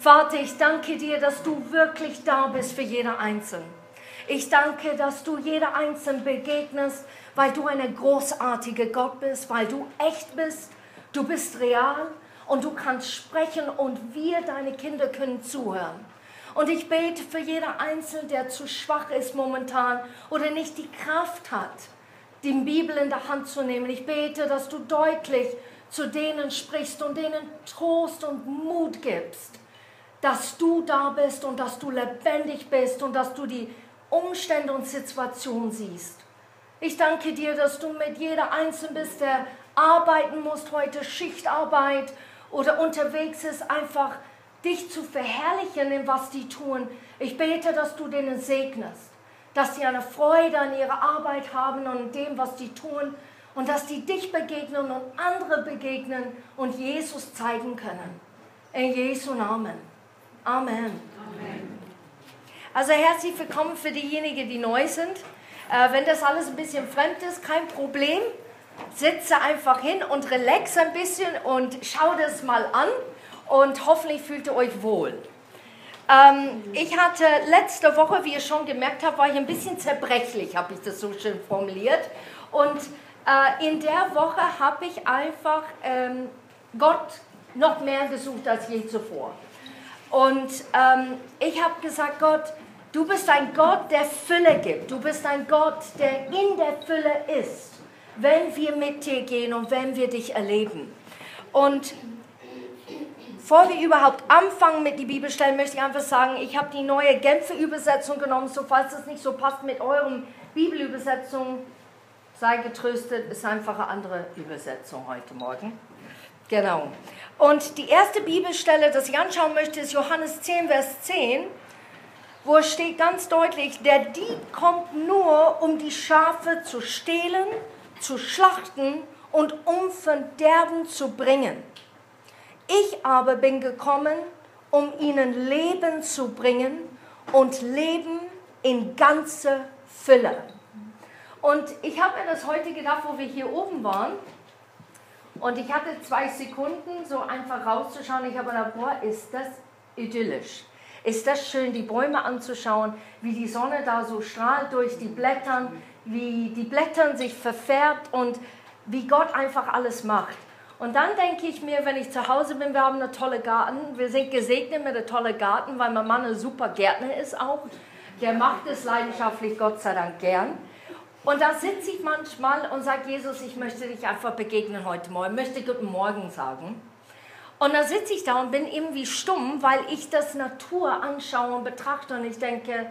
Vater, ich danke dir, dass du wirklich da bist für jeder Einzelne. Ich danke, dass du jeder Einzelne begegnest, weil du eine großartige Gott bist, weil du echt bist, du bist real und du kannst sprechen und wir, deine Kinder, können zuhören. Und ich bete für jeder Einzelne, der zu schwach ist momentan oder nicht die Kraft hat, die Bibel in der Hand zu nehmen. Ich bete, dass du deutlich zu denen sprichst und denen Trost und Mut gibst dass du da bist und dass du lebendig bist und dass du die Umstände und Situationen siehst. Ich danke dir, dass du mit jeder Einzelnen bist, der arbeiten muss heute, Schichtarbeit oder unterwegs ist, einfach dich zu verherrlichen in was die tun. Ich bete, dass du denen segnest, dass sie eine Freude an ihrer Arbeit haben und dem, was die tun und dass die dich begegnen und andere begegnen und Jesus zeigen können. In Jesu Namen. Amen. Amen. Also herzlich willkommen für diejenigen, die neu sind. Äh, wenn das alles ein bisschen fremd ist, kein Problem. Sitze einfach hin und relax ein bisschen und schau das mal an und hoffentlich fühlt ihr euch wohl. Ähm, ich hatte letzte Woche, wie ihr schon gemerkt habt, war ich ein bisschen zerbrechlich, habe ich das so schön formuliert. Und äh, in der Woche habe ich einfach ähm, Gott noch mehr gesucht als je zuvor. Und ähm, ich habe gesagt, Gott, du bist ein Gott, der Fülle gibt. Du bist ein Gott, der in der Fülle ist, wenn wir mit dir gehen und wenn wir dich erleben. Und bevor wir überhaupt anfangen mit die Bibelstellen, möchte ich einfach sagen, ich habe die neue Genfer Übersetzung genommen, so falls es nicht so passt mit euren Bibelübersetzungen, sei getröstet, ist einfach eine andere Übersetzung heute Morgen. Genau. Und die erste Bibelstelle, das ich anschauen möchte, ist Johannes 10, Vers 10, wo es steht ganz deutlich, der Dieb kommt nur, um die Schafe zu stehlen, zu schlachten und um Verderben zu bringen. Ich aber bin gekommen, um ihnen Leben zu bringen und Leben in ganze Fülle. Und ich habe mir das heute gedacht, wo wir hier oben waren, und ich hatte zwei Sekunden, so einfach rauszuschauen. Ich habe gedacht, boah, ist das idyllisch. Ist das schön, die Bäume anzuschauen, wie die Sonne da so strahlt durch die Blätter, wie die Blätter sich verfärbt und wie Gott einfach alles macht. Und dann denke ich mir, wenn ich zu Hause bin, wir haben einen tollen Garten. Wir sind gesegnet mit einem tollen Garten, weil mein Mann ein super Gärtner ist auch. Der macht es leidenschaftlich, Gott sei Dank, gern. Und da sitze ich manchmal und sage, Jesus, ich möchte dich einfach begegnen heute Morgen, möchte Guten Morgen sagen. Und dann sitze ich da und bin irgendwie stumm, weil ich das Natur anschaue und betrachte und ich denke,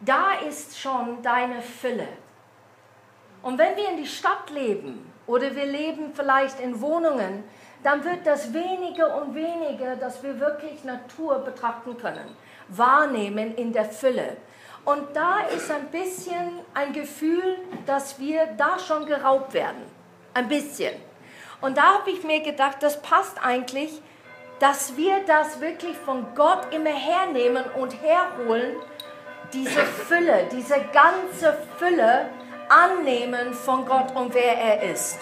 da ist schon deine Fülle. Und wenn wir in die Stadt leben oder wir leben vielleicht in Wohnungen, dann wird das weniger und weniger, dass wir wirklich Natur betrachten können, wahrnehmen in der Fülle. Und da ist ein bisschen ein Gefühl, dass wir da schon geraubt werden. Ein bisschen. Und da habe ich mir gedacht, das passt eigentlich, dass wir das wirklich von Gott immer hernehmen und herholen, diese Fülle, diese ganze Fülle annehmen von Gott und wer er ist.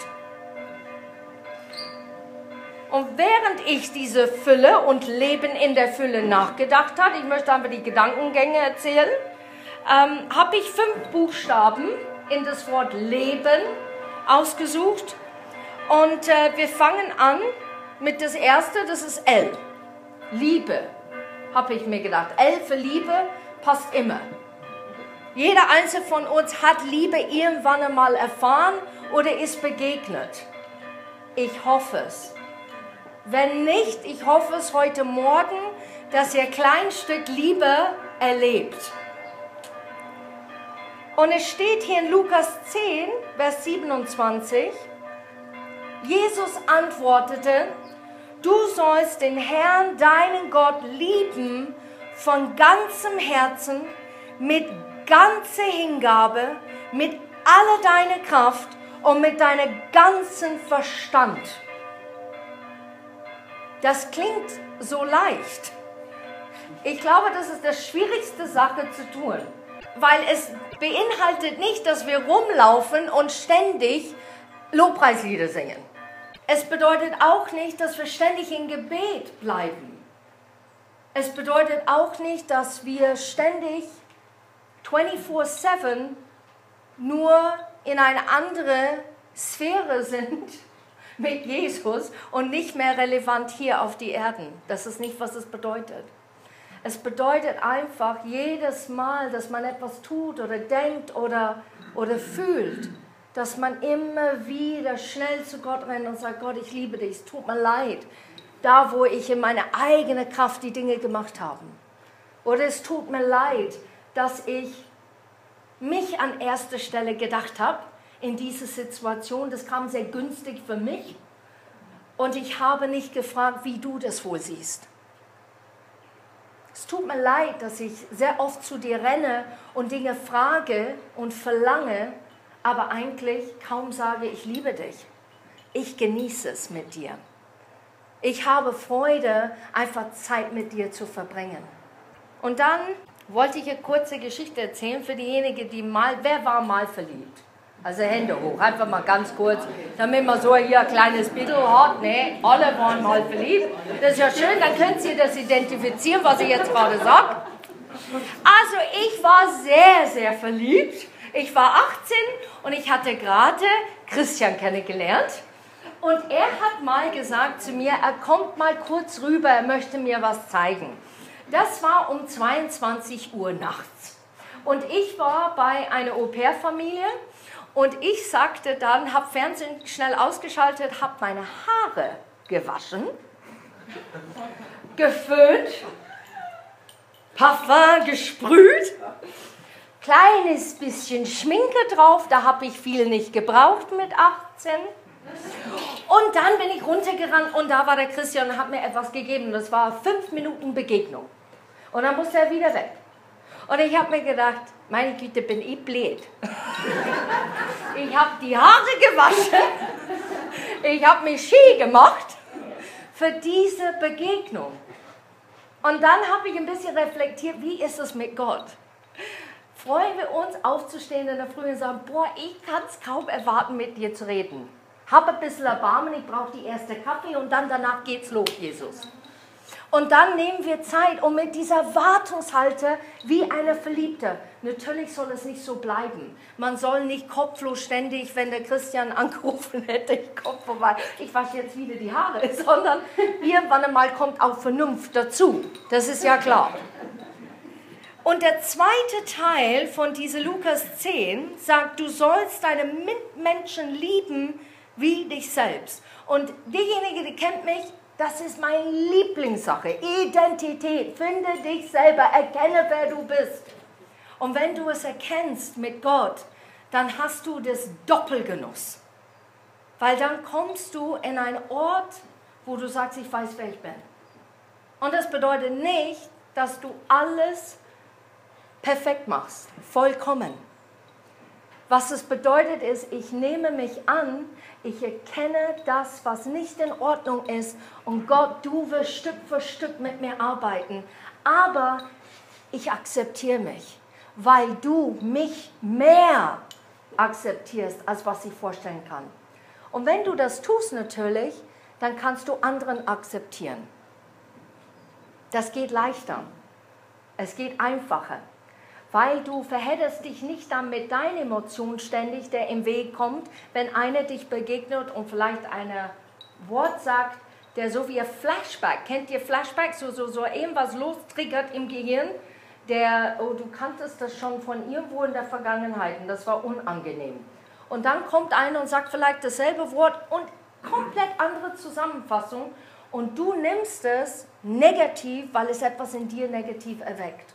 Und während ich diese Fülle und Leben in der Fülle nachgedacht habe, ich möchte einfach die Gedankengänge erzählen, ähm, habe ich fünf Buchstaben in das Wort Leben ausgesucht. Und äh, wir fangen an mit das erste, das ist L. Liebe, habe ich mir gedacht. L für Liebe passt immer. Jeder einzelne von uns hat Liebe irgendwann einmal erfahren oder ist begegnet. Ich hoffe es. Wenn nicht, ich hoffe es heute Morgen, dass ihr ein kleines Stück Liebe erlebt. Und es steht hier in Lukas 10, Vers 27, Jesus antwortete, du sollst den Herrn, deinen Gott, lieben von ganzem Herzen, mit ganzer Hingabe, mit aller deiner Kraft und mit deinem ganzen Verstand. Das klingt so leicht. Ich glaube, das ist die schwierigste Sache zu tun weil es beinhaltet nicht, dass wir rumlaufen und ständig Lobpreislieder singen. Es bedeutet auch nicht, dass wir ständig in Gebet bleiben. Es bedeutet auch nicht, dass wir ständig 24/7 nur in eine andere Sphäre sind mit Jesus und nicht mehr relevant hier auf die Erden. Das ist nicht, was es bedeutet. Es bedeutet einfach jedes Mal, dass man etwas tut oder denkt oder, oder fühlt, dass man immer wieder schnell zu Gott rennt und sagt, Gott, ich liebe dich, es tut mir leid, da wo ich in meiner eigenen Kraft die Dinge gemacht habe. Oder es tut mir leid, dass ich mich an erster Stelle gedacht habe in dieser Situation. Das kam sehr günstig für mich. Und ich habe nicht gefragt, wie du das wohl siehst. Es tut mir leid, dass ich sehr oft zu dir renne und Dinge frage und verlange, aber eigentlich kaum sage, ich liebe dich. Ich genieße es mit dir. Ich habe Freude, einfach Zeit mit dir zu verbringen. Und dann wollte ich eine kurze Geschichte erzählen für diejenigen, die mal, wer war mal verliebt? Also Hände hoch, einfach mal ganz kurz, damit man so hier ein kleines Bild hat. Ne, alle waren mal verliebt. Das ist ja schön, dann könnt ihr das identifizieren, was ich jetzt gerade sage. Also ich war sehr, sehr verliebt. Ich war 18 und ich hatte gerade Christian kennengelernt. Und er hat mal gesagt zu mir, er kommt mal kurz rüber, er möchte mir was zeigen. Das war um 22 Uhr nachts. Und ich war bei einer Au-pair-Familie und ich sagte dann, habe Fernsehen schnell ausgeschaltet, habe meine Haare gewaschen, geföhnt, Parfum gesprüht, kleines bisschen Schminke drauf, da habe ich viel nicht gebraucht mit 18. Und dann bin ich runtergerannt und da war der Christian und hat mir etwas gegeben. Das war fünf Minuten Begegnung. Und dann musste er wieder weg. Und ich habe mir gedacht, meine Güte, bin ich blöd. ich habe die Haare gewaschen, ich habe mich ski gemacht für diese Begegnung. Und dann habe ich ein bisschen reflektiert, wie ist es mit Gott? Freuen wir uns aufzustehen in der Früh und sagen, boah, ich kann es kaum erwarten, mit dir zu reden. Hab ein bisschen Erbarmen, ich brauche die erste Kaffee und dann danach geht's los, Jesus. Und dann nehmen wir Zeit, um mit dieser Wartungshalte wie eine Verliebte. Natürlich soll es nicht so bleiben. Man soll nicht kopflos ständig, wenn der Christian angerufen hätte, ich komme vorbei, ich wasche jetzt wieder die Haare, sondern irgendwann einmal kommt auch Vernunft dazu. Das ist ja klar. Und der zweite Teil von diese Lukas 10 sagt, du sollst deine Mitmenschen lieben wie dich selbst. Und diejenige, die kennt mich, das ist meine Lieblingssache. Identität. Finde dich selber. Erkenne, wer du bist. Und wenn du es erkennst mit Gott, dann hast du das Doppelgenuss. Weil dann kommst du in einen Ort, wo du sagst, ich weiß, wer ich bin. Und das bedeutet nicht, dass du alles perfekt machst, vollkommen. Was es bedeutet ist, ich nehme mich an, ich erkenne das, was nicht in Ordnung ist und Gott, du wirst Stück für Stück mit mir arbeiten. Aber ich akzeptiere mich, weil du mich mehr akzeptierst, als was ich vorstellen kann. Und wenn du das tust natürlich, dann kannst du anderen akzeptieren. Das geht leichter. Es geht einfacher weil du verhedderst dich nicht dann mit deinen Emotionen ständig, der im Weg kommt, wenn einer dich begegnet und vielleicht ein Wort sagt, der so wie ein Flashback, kennt ihr Flashback, so, so, so irgendwas lostriggert im Gehirn, der, oh, du kanntest das schon von irgendwo in der Vergangenheit und das war unangenehm. Und dann kommt einer und sagt vielleicht dasselbe Wort und komplett andere Zusammenfassung und du nimmst es negativ, weil es etwas in dir negativ erweckt.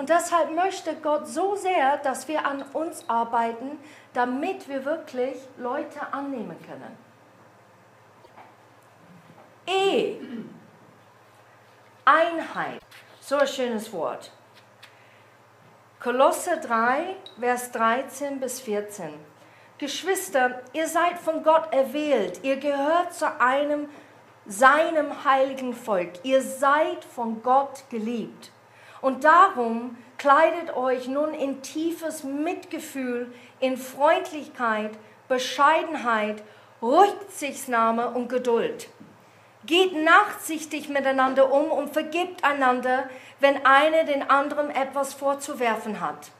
Und deshalb möchte Gott so sehr, dass wir an uns arbeiten, damit wir wirklich Leute annehmen können. E. Einheit. So ein schönes Wort. Kolosse 3, Vers 13 bis 14. Geschwister, ihr seid von Gott erwählt. Ihr gehört zu einem seinem heiligen Volk. Ihr seid von Gott geliebt. Und darum kleidet euch nun in tiefes Mitgefühl, in Freundlichkeit, Bescheidenheit, Rücksichtnahme und Geduld. Geht nachsichtig miteinander um und vergibt einander, wenn einer den anderen etwas vorzuwerfen hat.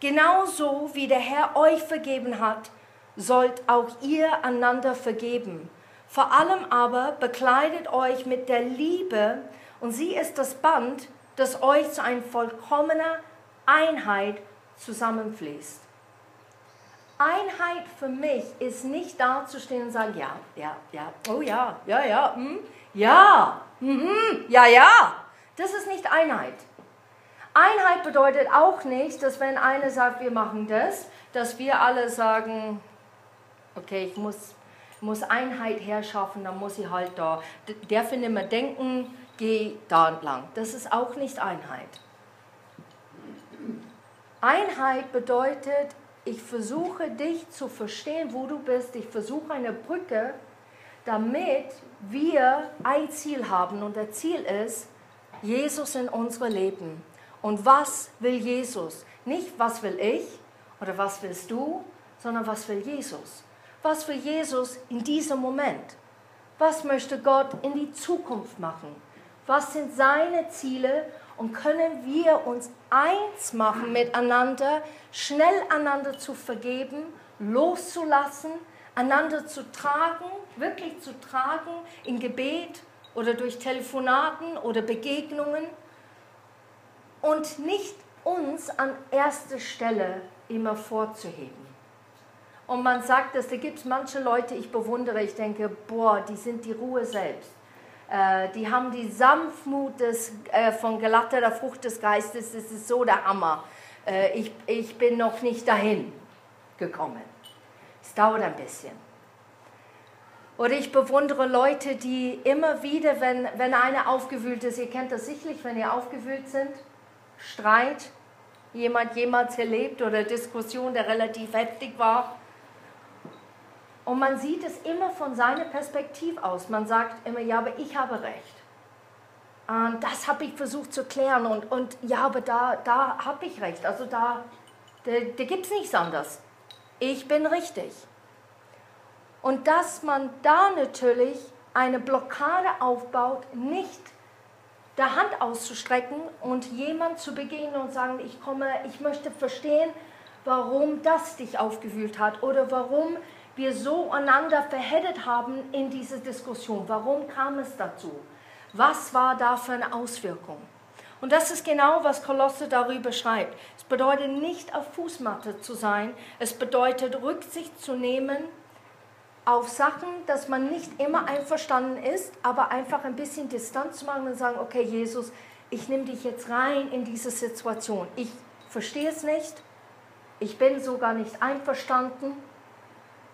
Genauso wie der Herr euch vergeben hat, sollt auch ihr einander vergeben. Vor allem aber bekleidet euch mit der Liebe und sie ist das Band, das euch zu einer vollkommenen Einheit zusammenfließt. Einheit für mich ist nicht dazustehen und sagen, ja, ja, ja, oh ja, ja, ja, hm, ja, mhm, ja, ja. Das ist nicht Einheit. Einheit bedeutet auch nicht, dass wenn einer sagt, wir machen das, dass wir alle sagen, okay, ich muss, muss Einheit herschaffen, dann muss ich halt da. Der findet immer denken, geh da entlang. Das ist auch nicht Einheit. Einheit bedeutet, ich versuche dich zu verstehen, wo du bist. Ich versuche eine Brücke, damit wir ein Ziel haben. Und das Ziel ist, Jesus in unserem Leben. Und was will Jesus? Nicht, was will ich oder was willst du, sondern was will Jesus? Was will Jesus in diesem Moment? Was möchte Gott in die Zukunft machen? Was sind seine Ziele und können wir uns eins machen miteinander, schnell einander zu vergeben, loszulassen, einander zu tragen, wirklich zu tragen in Gebet oder durch Telefonaten oder Begegnungen und nicht uns an erste Stelle immer vorzuheben. Und man sagt, dass da gibt es manche Leute, ich bewundere, ich denke, boah, die sind die Ruhe selbst. Äh, die haben die Sanftmut des, äh, von gelatteter Frucht des Geistes. Das ist so der Hammer. Äh, ich, ich bin noch nicht dahin gekommen. Es dauert ein bisschen. Oder ich bewundere Leute, die immer wieder, wenn, wenn einer aufgewühlt ist, ihr kennt das sicherlich, wenn ihr aufgewühlt sind, Streit, jemand jemals erlebt oder Diskussion, der relativ heftig war, und man sieht es immer von seiner Perspektive aus. Man sagt immer, ja, aber ich habe recht. Und das habe ich versucht zu klären. Und, und ja, aber da, da habe ich recht. Also da, da, da gibt es nichts anderes. Ich bin richtig. Und dass man da natürlich eine Blockade aufbaut, nicht der Hand auszustrecken und jemand zu begegnen und sagen, ich komme, ich möchte verstehen, warum das dich aufgewühlt hat oder warum wir so einander verheddert haben in diese Diskussion. Warum kam es dazu? Was war da für eine Auswirkung? Und das ist genau, was Kolosse darüber schreibt. Es bedeutet nicht auf Fußmatte zu sein, es bedeutet Rücksicht zu nehmen auf Sachen, dass man nicht immer einverstanden ist, aber einfach ein bisschen Distanz zu machen und sagen, okay Jesus, ich nehme dich jetzt rein in diese Situation. Ich verstehe es nicht, ich bin sogar nicht einverstanden,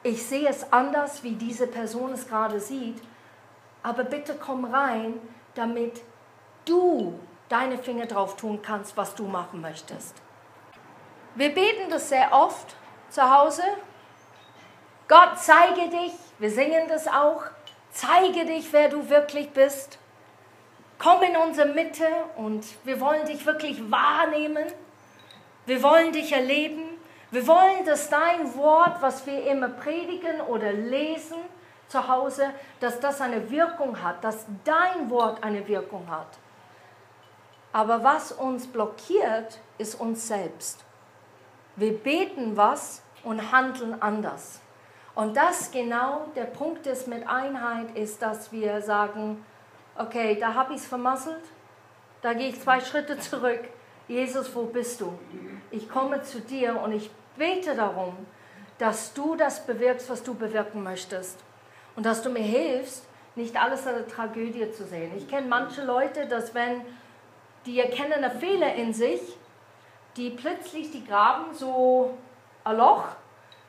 ich sehe es anders, wie diese Person es gerade sieht, aber bitte komm rein, damit du deine Finger drauf tun kannst, was du machen möchtest. Wir beten das sehr oft zu Hause. Gott, zeige dich, wir singen das auch, zeige dich, wer du wirklich bist. Komm in unsere Mitte und wir wollen dich wirklich wahrnehmen. Wir wollen dich erleben. Wir wollen, dass dein Wort, was wir immer predigen oder lesen zu Hause, dass das eine Wirkung hat, dass dein Wort eine Wirkung hat. Aber was uns blockiert, ist uns selbst. Wir beten was und handeln anders. Und das genau der Punkt ist mit Einheit, ist, dass wir sagen, okay, da habe ich es vermasselt, da gehe ich zwei Schritte zurück. Jesus, wo bist du? Ich komme zu dir und ich bete darum, dass du das bewirkst, was du bewirken möchtest. Und dass du mir hilfst, nicht alles als Tragödie zu sehen. Ich kenne manche Leute, dass wenn die erkennen einen Fehler in sich, die plötzlich die graben so ein Loch,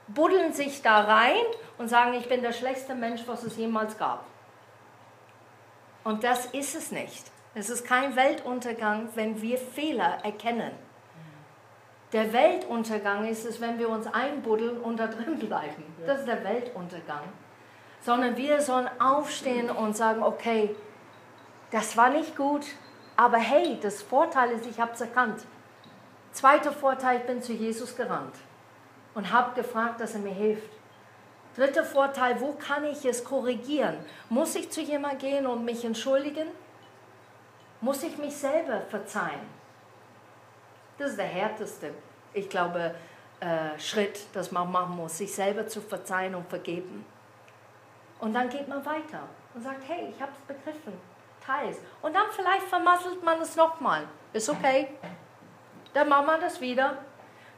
buddeln sich da rein und sagen, ich bin der schlechteste Mensch, was es jemals gab. Und das ist es nicht. Es ist kein Weltuntergang, wenn wir Fehler erkennen. Der Weltuntergang ist es, wenn wir uns einbuddeln und da drin bleiben. Das ist der Weltuntergang. Sondern wir sollen aufstehen und sagen, okay, das war nicht gut, aber hey, das Vorteil ist, ich habe es erkannt. Zweiter Vorteil, ich bin zu Jesus gerannt und habe gefragt, dass er mir hilft. Dritter Vorteil, wo kann ich es korrigieren? Muss ich zu jemandem gehen und mich entschuldigen? Muss ich mich selber verzeihen? Das ist der härteste, ich glaube, äh, Schritt, das man machen muss, sich selber zu verzeihen und vergeben. Und dann geht man weiter und sagt, hey, ich habe es begriffen, teils. Und dann vielleicht vermasselt man es nochmal. Ist okay. Dann macht man das wieder,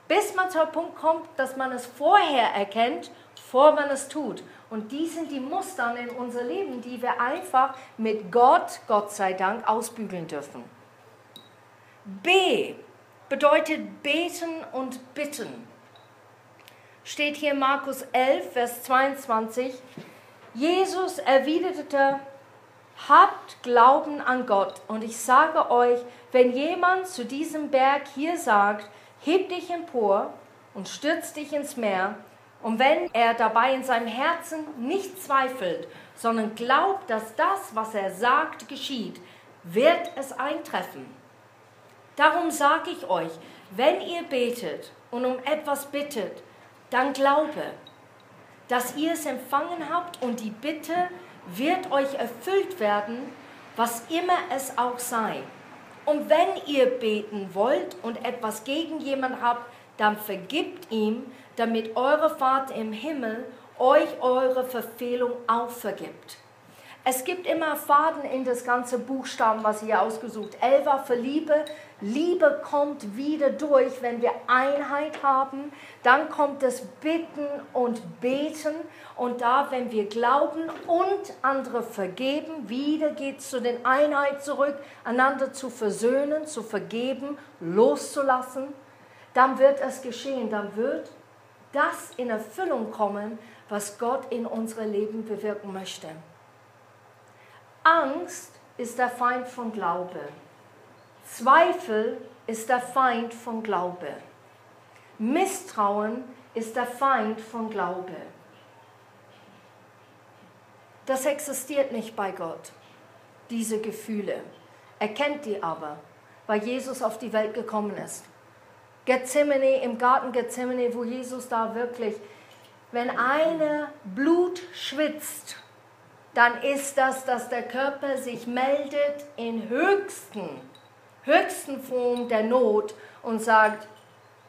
bis man zu einem Punkt kommt, dass man es vorher erkennt, bevor man es tut. Und die sind die Muster in unser Leben, die wir einfach mit Gott, Gott sei Dank, ausbügeln dürfen. B bedeutet beten und bitten. Steht hier Markus 11, Vers 22. Jesus erwiderte, habt Glauben an Gott. Und ich sage euch, wenn jemand zu diesem Berg hier sagt, heb dich empor und stürz dich ins Meer, und wenn er dabei in seinem Herzen nicht zweifelt, sondern glaubt, dass das, was er sagt, geschieht, wird es eintreffen. Darum sage ich euch, wenn ihr betet und um etwas bittet, dann glaube, dass ihr es empfangen habt und die Bitte wird euch erfüllt werden, was immer es auch sei. Und wenn ihr beten wollt und etwas gegen jemand habt, dann vergibt ihm, damit eure Vater im Himmel euch eure Verfehlung auch vergibt. Es gibt immer Faden in das ganze Buchstaben, was ihr ausgesucht. L war für Liebe. Liebe kommt wieder durch, wenn wir Einheit haben. Dann kommt das Bitten und Beten. Und da, wenn wir glauben und andere vergeben, wieder geht es zu den Einheit zurück, einander zu versöhnen, zu vergeben, loszulassen. Dann wird es geschehen. Dann wird das in Erfüllung kommen, was Gott in unserem Leben bewirken möchte. Angst ist der Feind von Glaube. Zweifel ist der Feind von Glaube. Misstrauen ist der Feind von Glaube. Das existiert nicht bei Gott, diese Gefühle. Er kennt die aber, weil Jesus auf die Welt gekommen ist. Gethsemane, im Garten Gethsemane, wo Jesus da wirklich, wenn einer Blut schwitzt, dann ist das, dass der Körper sich meldet in höchsten, höchsten Form der Not und sagt,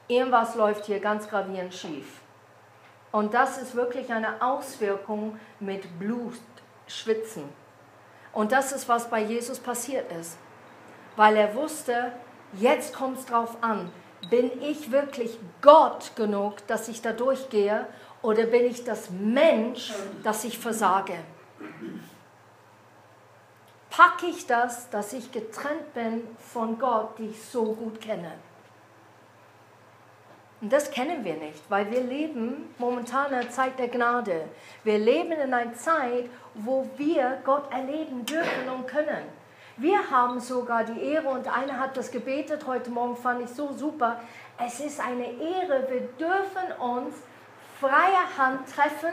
irgendwas läuft hier ganz gravierend schief. Und das ist wirklich eine Auswirkung mit Blut, Schwitzen. Und das ist, was bei Jesus passiert ist. Weil er wusste, jetzt kommt es drauf an, bin ich wirklich Gott genug, dass ich da durchgehe, oder bin ich das Mensch, dass ich versage? Packe ich das, dass ich getrennt bin von Gott, die ich so gut kenne? Und das kennen wir nicht, weil wir leben momentan in einer Zeit der Gnade. Wir leben in einer Zeit, wo wir Gott erleben dürfen und können. Wir haben sogar die Ehre und einer hat das gebetet heute Morgen, fand ich so super. Es ist eine Ehre, wir dürfen uns freie Hand treffen,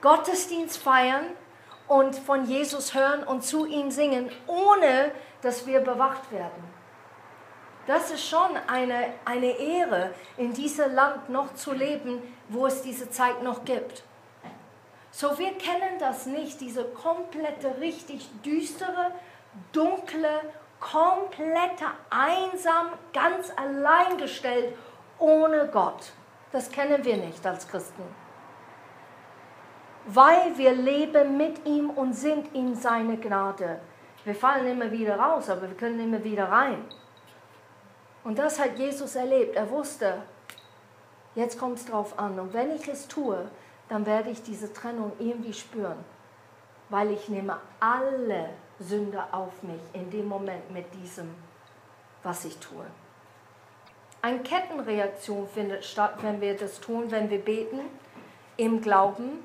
Gottesdienst feiern und von Jesus hören und zu ihm singen, ohne dass wir bewacht werden. Das ist schon eine, eine Ehre, in diesem Land noch zu leben, wo es diese Zeit noch gibt. So, wir kennen das nicht, diese komplette, richtig düstere, dunkle, komplette, einsam, ganz allein gestellt, ohne Gott. Das kennen wir nicht als Christen weil wir leben mit ihm und sind in seine Gnade. Wir fallen immer wieder raus, aber wir können immer wieder rein. Und das hat Jesus erlebt. Er wusste, jetzt kommt es drauf an. Und wenn ich es tue, dann werde ich diese Trennung irgendwie spüren, weil ich nehme alle Sünde auf mich in dem Moment mit diesem, was ich tue. Eine Kettenreaktion findet statt, wenn wir das tun, wenn wir beten im Glauben.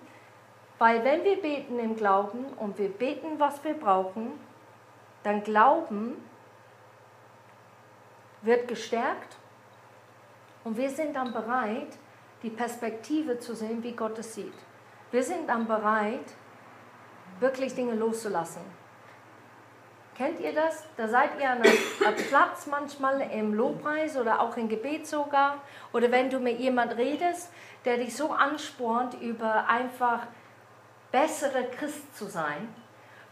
Weil wenn wir beten im Glauben und wir beten, was wir brauchen, dann Glauben wird gestärkt und wir sind dann bereit, die Perspektive zu sehen, wie Gott es sieht. Wir sind dann bereit, wirklich Dinge loszulassen. Kennt ihr das? Da seid ihr an einem Platz manchmal im Lobpreis oder auch im Gebet sogar. Oder wenn du mit jemand redest, der dich so anspornt, über einfach bessere Christ zu sein.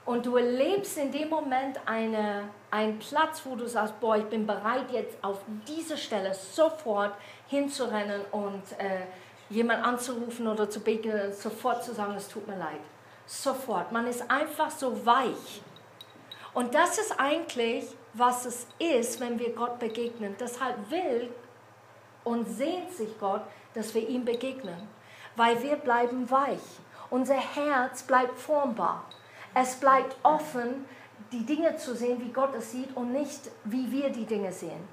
Und du erlebst in dem Moment eine, einen Platz, wo du sagst, boah, ich bin bereit jetzt auf diese Stelle sofort hinzurennen und äh, jemand anzurufen oder zu beten, sofort zu sagen, es tut mir leid. Sofort. Man ist einfach so weich. Und das ist eigentlich, was es ist, wenn wir Gott begegnen. Deshalb will und sehnt sich Gott, dass wir ihm begegnen, weil wir bleiben weich. Unser Herz bleibt formbar. Es bleibt offen, die Dinge zu sehen, wie Gott es sieht und nicht, wie wir die Dinge sehen.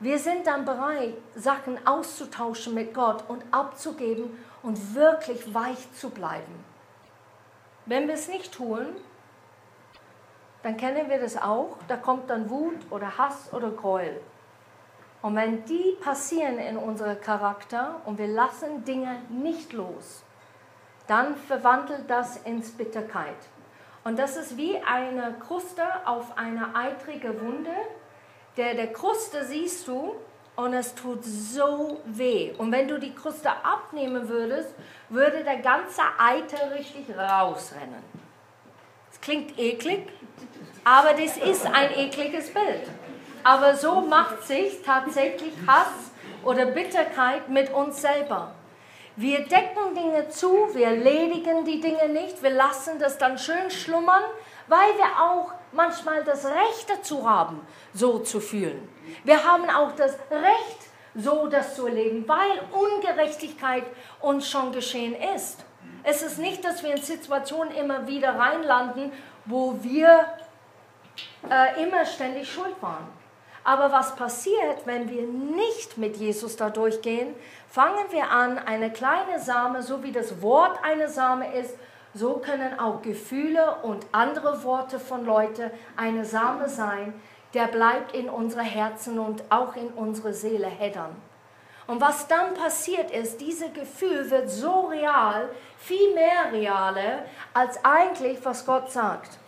Wir sind dann bereit, Sachen auszutauschen mit Gott und abzugeben und wirklich weich zu bleiben. Wenn wir es nicht tun, dann kennen wir das auch, da kommt dann Wut oder Hass oder Gräuel. Und wenn die passieren in unserem Charakter und wir lassen Dinge nicht los, dann verwandelt das ins Bitterkeit. Und das ist wie eine Kruste auf eine eitrige Wunde. Der, der Kruste siehst du und es tut so weh. Und wenn du die Kruste abnehmen würdest, würde der ganze Eiter richtig rausrennen. Es klingt eklig, aber das ist ein ekliges Bild. Aber so macht sich tatsächlich Hass oder Bitterkeit mit uns selber. Wir decken Dinge zu, wir erledigen die Dinge nicht, wir lassen das dann schön schlummern, weil wir auch manchmal das Recht dazu haben, so zu fühlen. Wir haben auch das Recht, so das zu erleben, weil Ungerechtigkeit uns schon geschehen ist. Es ist nicht, dass wir in Situationen immer wieder reinlanden, wo wir äh, immer ständig schuld waren. Aber was passiert, wenn wir nicht mit Jesus da durchgehen? Fangen wir an, eine kleine Same, so wie das Wort eine Same ist, so können auch Gefühle und andere Worte von Leuten eine Same sein, der bleibt in unsere Herzen und auch in unsere Seele heddern. Und was dann passiert ist, dieses Gefühl wird so real, viel mehr reale, als eigentlich, was Gott sagt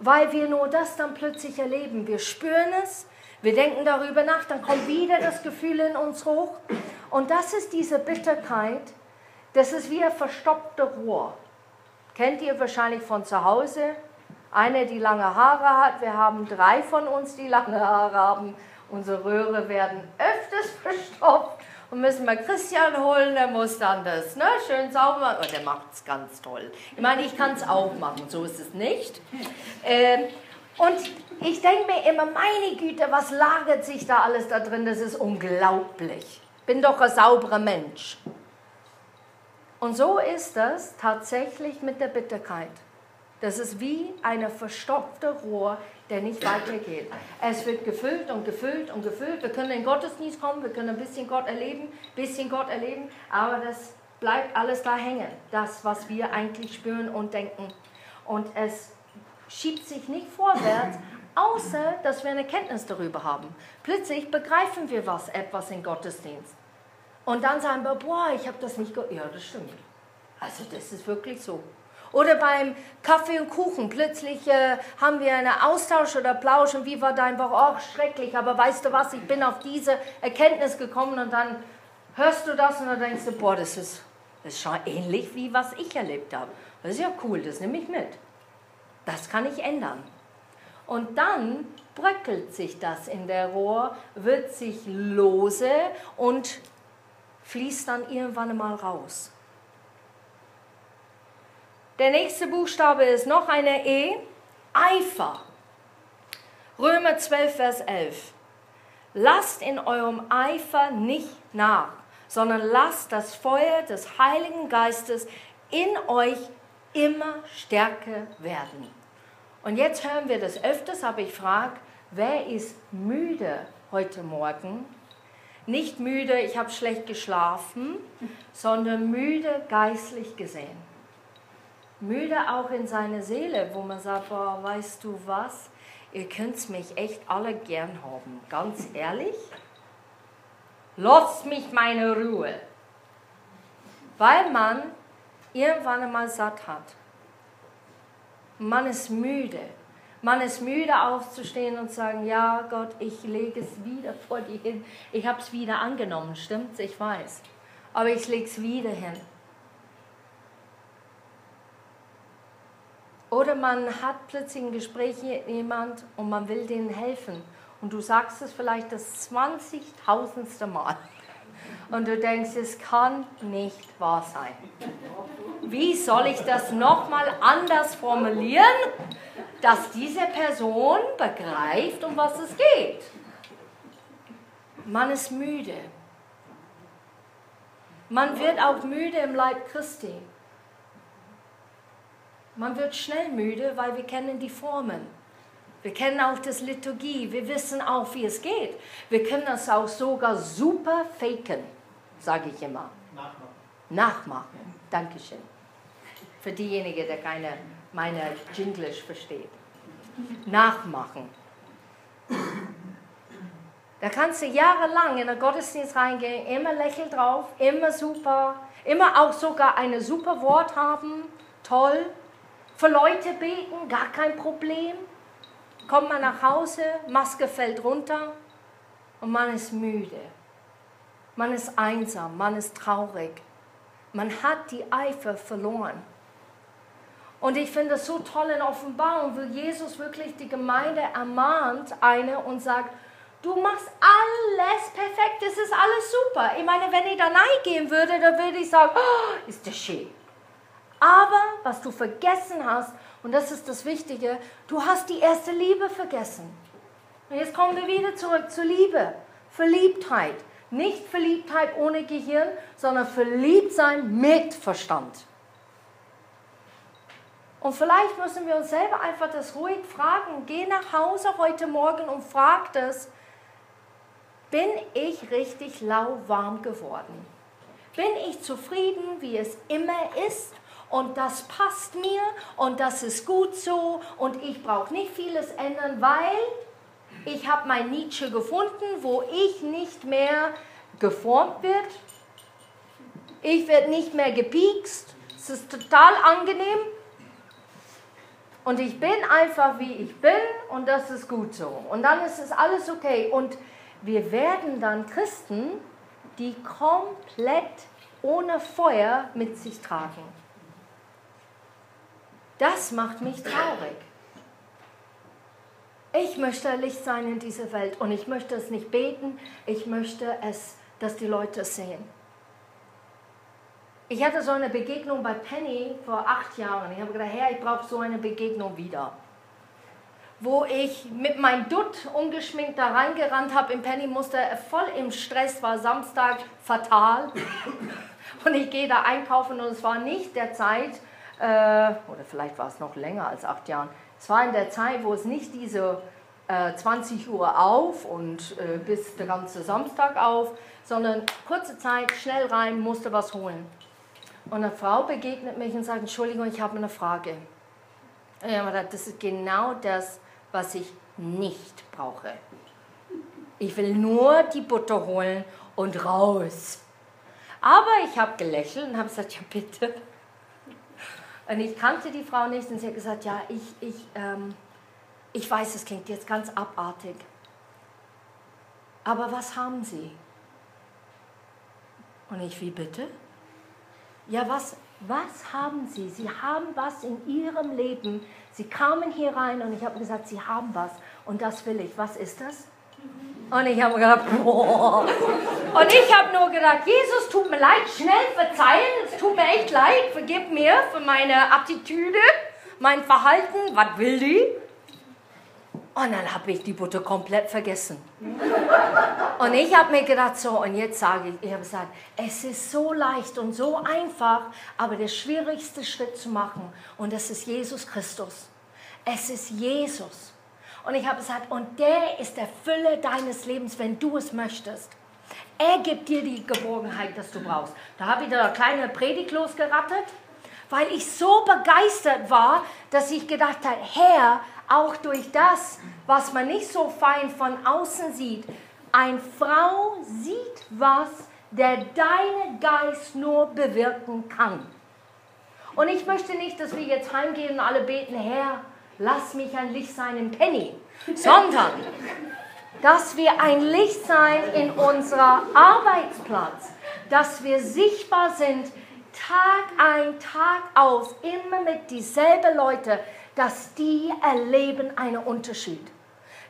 weil wir nur das dann plötzlich erleben. Wir spüren es, wir denken darüber nach, dann kommt wieder das Gefühl in uns hoch. Und das ist diese Bitterkeit, das ist wie ein verstopfter Rohr. Kennt ihr wahrscheinlich von zu Hause? Eine, die lange Haare hat. Wir haben drei von uns, die lange Haare haben. Unsere Röhre werden öfters verstopft und müssen wir Christian holen, der muss dann das ne, schön sauber machen. Und der macht es ganz toll. Ich meine, ich kann es auch machen, so ist es nicht. Ähm, und ich denke mir immer, meine Güte, was lagert sich da alles da drin? Das ist unglaublich. Bin doch ein sauberer Mensch. Und so ist das tatsächlich mit der Bitterkeit. Das ist wie eine verstopfte Rohr, der nicht weitergeht. Es wird gefüllt und gefüllt und gefüllt. Wir können in den Gottesdienst kommen, wir können ein bisschen Gott erleben, ein bisschen Gott erleben, aber das bleibt alles da hängen, das, was wir eigentlich spüren und denken. Und es schiebt sich nicht vorwärts, außer dass wir eine Kenntnis darüber haben. Plötzlich begreifen wir was, etwas im Gottesdienst. Und dann sagen wir, boah, ich habe das nicht gehört. Ja, das stimmt. Also das ist wirklich so. Oder beim Kaffee und Kuchen. Plötzlich äh, haben wir einen Austausch oder Plausch und wie war dein Woche? Oh, schrecklich, aber weißt du was, ich bin auf diese Erkenntnis gekommen und dann hörst du das und dann denkst du, boah, das ist, das ist schon ähnlich wie was ich erlebt habe. Das ist ja cool, das nehme ich mit. Das kann ich ändern. Und dann bröckelt sich das in der Rohr, wird sich lose und fließt dann irgendwann mal raus. Der nächste Buchstabe ist noch eine E. Eifer. Römer 12, Vers 11. Lasst in eurem Eifer nicht nach, sondern lasst das Feuer des Heiligen Geistes in euch immer stärker werden. Und jetzt hören wir das öfters, aber ich frage, wer ist müde heute Morgen? Nicht müde, ich habe schlecht geschlafen, sondern müde geistlich gesehen müde auch in seiner Seele, wo man sagt, boah, weißt du was, ihr könnt mich echt alle gern haben, ganz ehrlich. Lasst mich meine Ruhe. Weil man irgendwann einmal satt hat. Man ist müde, Man ist müde aufzustehen und sagen, ja Gott, ich lege es wieder vor dir hin. Ich habe es wieder angenommen, stimmt's? Ich weiß. Aber ich lege es wieder hin. Oder man hat plötzlich ein Gespräch mit jemand und man will denen helfen. Und du sagst es vielleicht das 20.000. Mal. Und du denkst, es kann nicht wahr sein. Wie soll ich das nochmal anders formulieren, dass diese Person begreift, um was es geht? Man ist müde. Man wird auch müde im Leib Christi. Man wird schnell müde, weil wir kennen die Formen. Wir kennen auch das Liturgie. Wir wissen auch, wie es geht. Wir können das auch sogar super faken, sage ich immer. Nachmachen. Nachmachen. Dankeschön. Für diejenigen, der keine meine Jinglish versteht. Nachmachen. Da kannst du jahrelang in den Gottesdienst reingehen, immer lächeln drauf, immer super, immer auch sogar eine super Wort haben, toll. Für Leute beten, gar kein Problem. Kommt man nach Hause, Maske fällt runter und man ist müde. Man ist einsam, man ist traurig. Man hat die Eifer verloren. Und ich finde es so toll in Offenbarung, wo Jesus wirklich die Gemeinde ermahnt, eine und sagt, du machst alles perfekt, es ist alles super. Ich meine, wenn ich da gehen würde, dann würde ich sagen, oh, ist das schön. Aber was du vergessen hast, und das ist das Wichtige, du hast die erste Liebe vergessen. Und jetzt kommen wir wieder zurück zur Liebe, Verliebtheit. Nicht Verliebtheit ohne Gehirn, sondern Verliebtsein mit Verstand. Und vielleicht müssen wir uns selber einfach das ruhig fragen. Geh nach Hause heute Morgen und frag das, bin ich richtig lauwarm geworden? Bin ich zufrieden, wie es immer ist? Und das passt mir und das ist gut so und ich brauche nicht vieles ändern, weil ich habe mein Nietzsche gefunden, wo ich nicht mehr geformt wird. Ich werde nicht mehr gepiekst. Es ist total angenehm. Und ich bin einfach wie ich bin und das ist gut so. Und dann ist es alles okay. Und wir werden dann Christen, die komplett ohne Feuer mit sich tragen. Das macht mich traurig. Ich möchte Licht sein in dieser Welt und ich möchte es nicht beten, ich möchte es, dass die Leute sehen. Ich hatte so eine Begegnung bei Penny vor acht Jahren. Ich habe gedacht, Herr, ich brauche so eine Begegnung wieder. Wo ich mit meinem Dutt ungeschminkt da reingerannt habe in Penny, musste voll im Stress, war Samstag fatal. Und ich gehe da einkaufen und es war nicht der Zeit, äh, oder vielleicht war es noch länger als acht Jahren. Es war in der Zeit, wo es nicht diese äh, 20 Uhr auf und äh, bis der ganze Samstag auf, sondern kurze Zeit, schnell rein, musste was holen. Und eine Frau begegnet mich und sagt, Entschuldigung, ich habe eine Frage. Und ich habe gedacht, das ist genau das, was ich nicht brauche. Ich will nur die Butter holen und raus. Aber ich habe gelächelt und habe gesagt, ja bitte, und ich kannte die Frau nicht und sie hat gesagt, ja, ich, ich, ähm, ich weiß, es klingt jetzt ganz abartig. Aber was haben Sie? Und ich, wie bitte? Ja, was, was haben Sie? Sie haben was in Ihrem Leben. Sie kamen hier rein und ich habe gesagt, Sie haben was und das will ich. Was ist das? Und ich habe gedacht, boah. Und ich habe nur gedacht, Jesus, tut mir leid, schnell verzeihen, es tut mir echt leid, vergib mir für meine Attitüde, mein Verhalten, was will die? Und dann habe ich die Butter komplett vergessen. Und ich habe mir gedacht, so, und jetzt sage ich, ich habe gesagt, es ist so leicht und so einfach, aber der schwierigste Schritt zu machen, und das ist Jesus Christus. Es ist Jesus. Und ich habe gesagt, und der ist der Fülle deines Lebens, wenn du es möchtest. Er gibt dir die Geborgenheit, das du brauchst. Da habe ich da eine kleine Predigt losgerattet, weil ich so begeistert war, dass ich gedacht habe, Herr, auch durch das, was man nicht so fein von außen sieht, eine Frau sieht was, der deine Geist nur bewirken kann. Und ich möchte nicht, dass wir jetzt heimgehen und alle beten, Herr, lass mich ein Licht sein im Penny, sondern dass wir ein Licht sein in unserer Arbeitsplatz, dass wir sichtbar sind, Tag ein, Tag aus, immer mit dieselben Leute, dass die erleben einen Unterschied.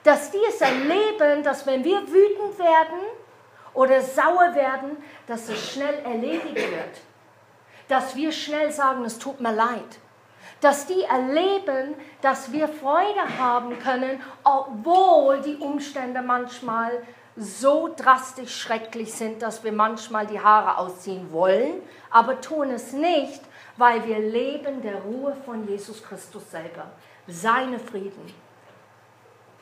Dass die es erleben, dass wenn wir wütend werden oder sauer werden, dass es schnell erledigt wird. Dass wir schnell sagen, es tut mir leid dass die erleben, dass wir Freude haben können, obwohl die Umstände manchmal so drastisch schrecklich sind, dass wir manchmal die Haare ausziehen wollen, aber tun es nicht, weil wir leben der Ruhe von Jesus Christus selber, seine Frieden.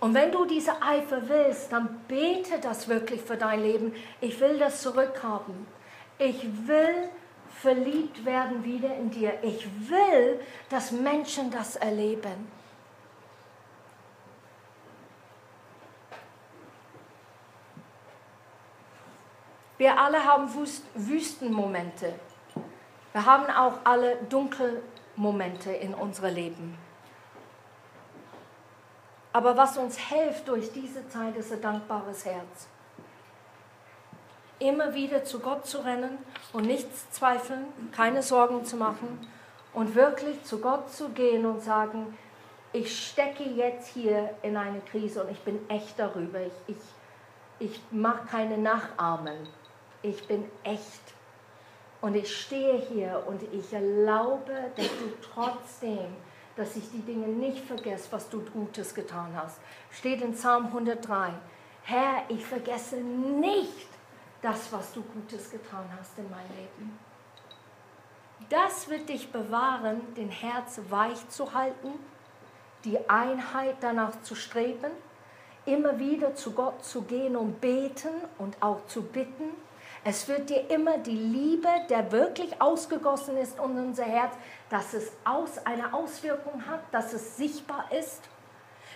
Und wenn du diese Eifer willst, dann bete das wirklich für dein Leben. Ich will das zurückhaben. Ich will verliebt werden wieder in dir. Ich will, dass Menschen das erleben. Wir alle haben Wüstenmomente. Wir haben auch alle Dunkelmomente in unserem Leben. Aber was uns hilft durch diese Zeit, ist ein dankbares Herz immer wieder zu Gott zu rennen und nichts zweifeln, keine Sorgen zu machen und wirklich zu Gott zu gehen und sagen, ich stecke jetzt hier in eine Krise und ich bin echt darüber. Ich, ich, ich mache keine Nachahmen. Ich bin echt. Und ich stehe hier und ich erlaube, dass du trotzdem, dass ich die Dinge nicht vergesse, was du Gutes getan hast. Steht in Psalm 103. Herr, ich vergesse nicht, das, was du Gutes getan hast in meinem Leben. Das wird dich bewahren, den Herz weich zu halten, die Einheit danach zu streben, immer wieder zu Gott zu gehen und beten und auch zu bitten. Es wird dir immer die Liebe, der wirklich ausgegossen ist in unser Herz, dass es aus, eine Auswirkung hat, dass es sichtbar ist.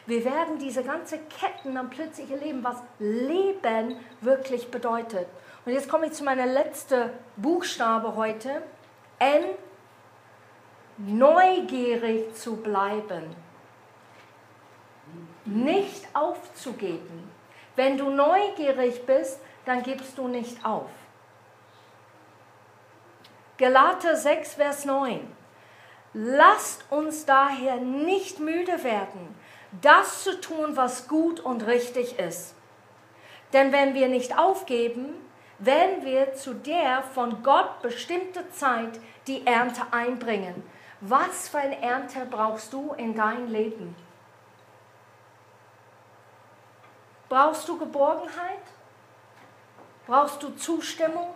Wir werden diese ganzen Ketten dann plötzlich erleben, was Leben wirklich bedeutet. Und jetzt komme ich zu meiner letzten Buchstabe heute. N. Neugierig zu bleiben. Nicht aufzugeben. Wenn du neugierig bist, dann gibst du nicht auf. Galater 6, Vers 9. Lasst uns daher nicht müde werden, das zu tun, was gut und richtig ist. Denn wenn wir nicht aufgeben, werden wir zu der von Gott bestimmten Zeit die Ernte einbringen. Was für eine Ernte brauchst du in dein Leben? Brauchst du Geborgenheit? Brauchst du Zustimmung?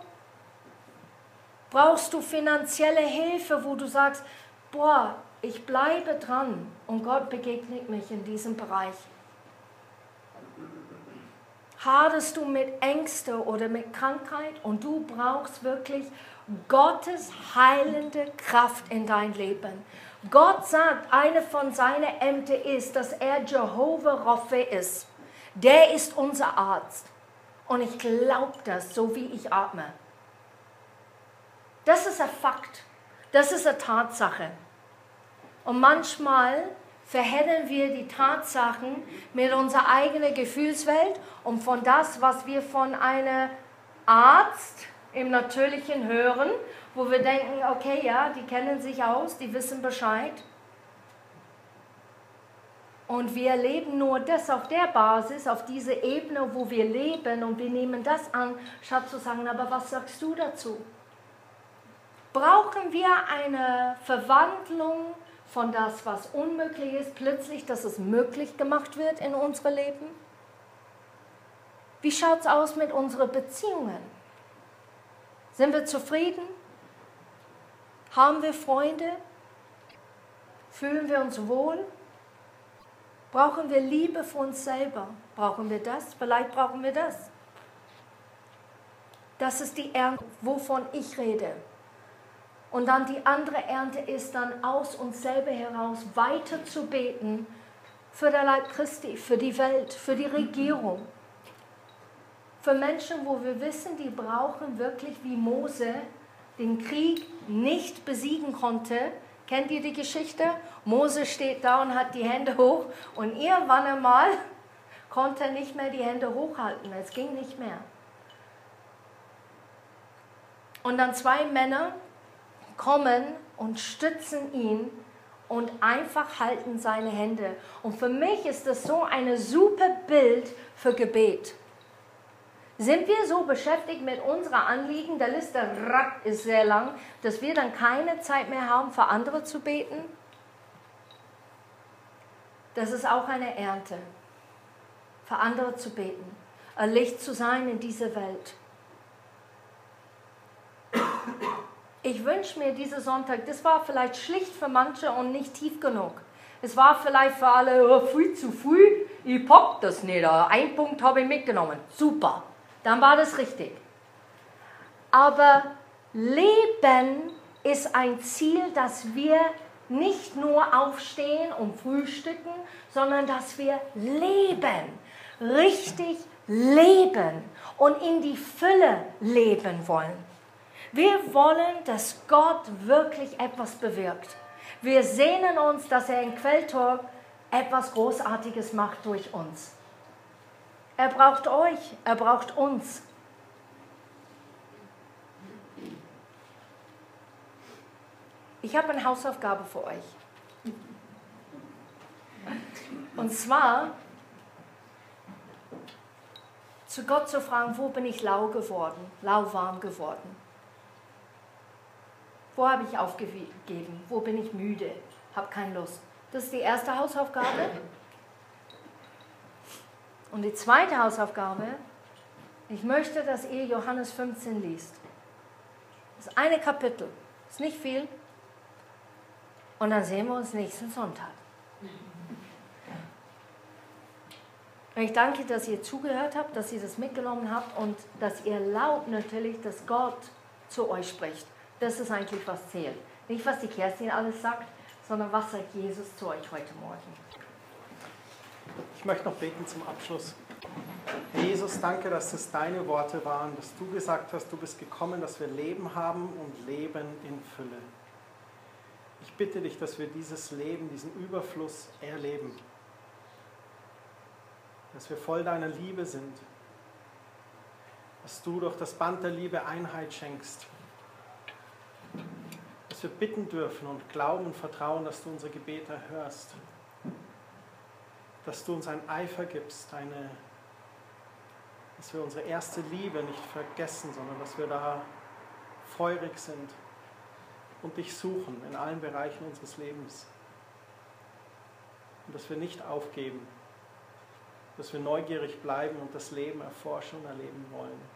Brauchst du finanzielle Hilfe, wo du sagst, boah, ich bleibe dran und Gott begegnet mich in diesem Bereich? hadest du mit Ängste oder mit Krankheit und du brauchst wirklich Gottes heilende Kraft in dein Leben. Gott sagt, eine von seinen Ämtern ist, dass er Jehovah Rapha ist. Der ist unser Arzt. Und ich glaube das, so wie ich atme. Das ist ein Fakt. Das ist eine Tatsache. Und manchmal verheddern wir die Tatsachen mit unserer eigenen Gefühlswelt und von das, was wir von einem Arzt im Natürlichen hören, wo wir denken, okay, ja, die kennen sich aus, die wissen Bescheid. Und wir erleben nur das auf der Basis, auf dieser Ebene, wo wir leben und wir nehmen das an, statt zu sagen, aber was sagst du dazu? Brauchen wir eine Verwandlung von das, was unmöglich ist, plötzlich, dass es möglich gemacht wird in unserem Leben? Wie schaut es aus mit unseren Beziehungen? Sind wir zufrieden? Haben wir Freunde? Fühlen wir uns wohl? Brauchen wir Liebe für uns selber? Brauchen wir das? Vielleicht brauchen wir das. Das ist die Ernte, wovon ich rede. Und dann die andere Ernte ist dann aus uns selber heraus weiter zu beten für der Leib Christi, für die Welt, für die Regierung. Für Menschen, wo wir wissen, die brauchen wirklich wie Mose den Krieg nicht besiegen konnte, Kennt ihr die Geschichte? Mose steht da und hat die Hände hoch und irgendwann einmal konnte er nicht mehr die Hände hochhalten. Es ging nicht mehr. Und dann zwei Männer kommen und stützen ihn und einfach halten seine Hände. Und für mich ist das so ein super Bild für Gebet. Sind wir so beschäftigt mit unserer Anliegen, der Liste ist sehr lang, dass wir dann keine Zeit mehr haben, für andere zu beten? Das ist auch eine Ernte, für andere zu beten, ein Licht zu sein in dieser Welt. Ich wünsche mir diesen Sonntag, das war vielleicht schlicht für manche und nicht tief genug. Es war vielleicht für alle oh, viel zu früh, ich pack das nicht. Ein Punkt habe ich mitgenommen. Super dann war das richtig. Aber Leben ist ein Ziel, dass wir nicht nur aufstehen und frühstücken, sondern dass wir leben, richtig leben und in die Fülle leben wollen. Wir wollen, dass Gott wirklich etwas bewirkt. Wir sehnen uns, dass er in Quelltor etwas Großartiges macht durch uns. Er braucht euch, er braucht uns. Ich habe eine Hausaufgabe für euch. Und zwar zu Gott zu fragen, wo bin ich lau geworden, lauwarm geworden? Wo habe ich aufgegeben? Wo bin ich müde? Habe keine Lust. Das ist die erste Hausaufgabe. Und die zweite Hausaufgabe, ich möchte, dass ihr Johannes 15 liest. Das ist eine Kapitel, ist nicht viel. Und dann sehen wir uns nächsten Sonntag. Ich danke, dass ihr zugehört habt, dass ihr das mitgenommen habt und dass ihr laut natürlich, dass Gott zu euch spricht. Das ist eigentlich, was zählt. Nicht, was die Kerstin alles sagt, sondern was sagt Jesus zu euch heute Morgen. Ich möchte noch beten zum Abschluss. Herr Jesus, danke, dass es deine Worte waren, dass du gesagt hast, du bist gekommen, dass wir Leben haben und Leben in Fülle. Ich bitte dich, dass wir dieses Leben, diesen Überfluss erleben. Dass wir voll deiner Liebe sind. Dass du durch das Band der Liebe Einheit schenkst. Wir bitten dürfen und glauben und vertrauen, dass du unsere Gebete hörst dass du uns einen Eifer gibst, eine, dass wir unsere erste Liebe nicht vergessen, sondern dass wir da feurig sind und dich suchen in allen Bereichen unseres Lebens. Und dass wir nicht aufgeben, dass wir neugierig bleiben und das Leben erforschen und erleben wollen.